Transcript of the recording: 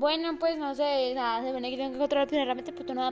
Bueno, pues no sé, nada, se supone que tengo que encontrar primeramente pues puto no